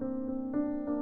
うん。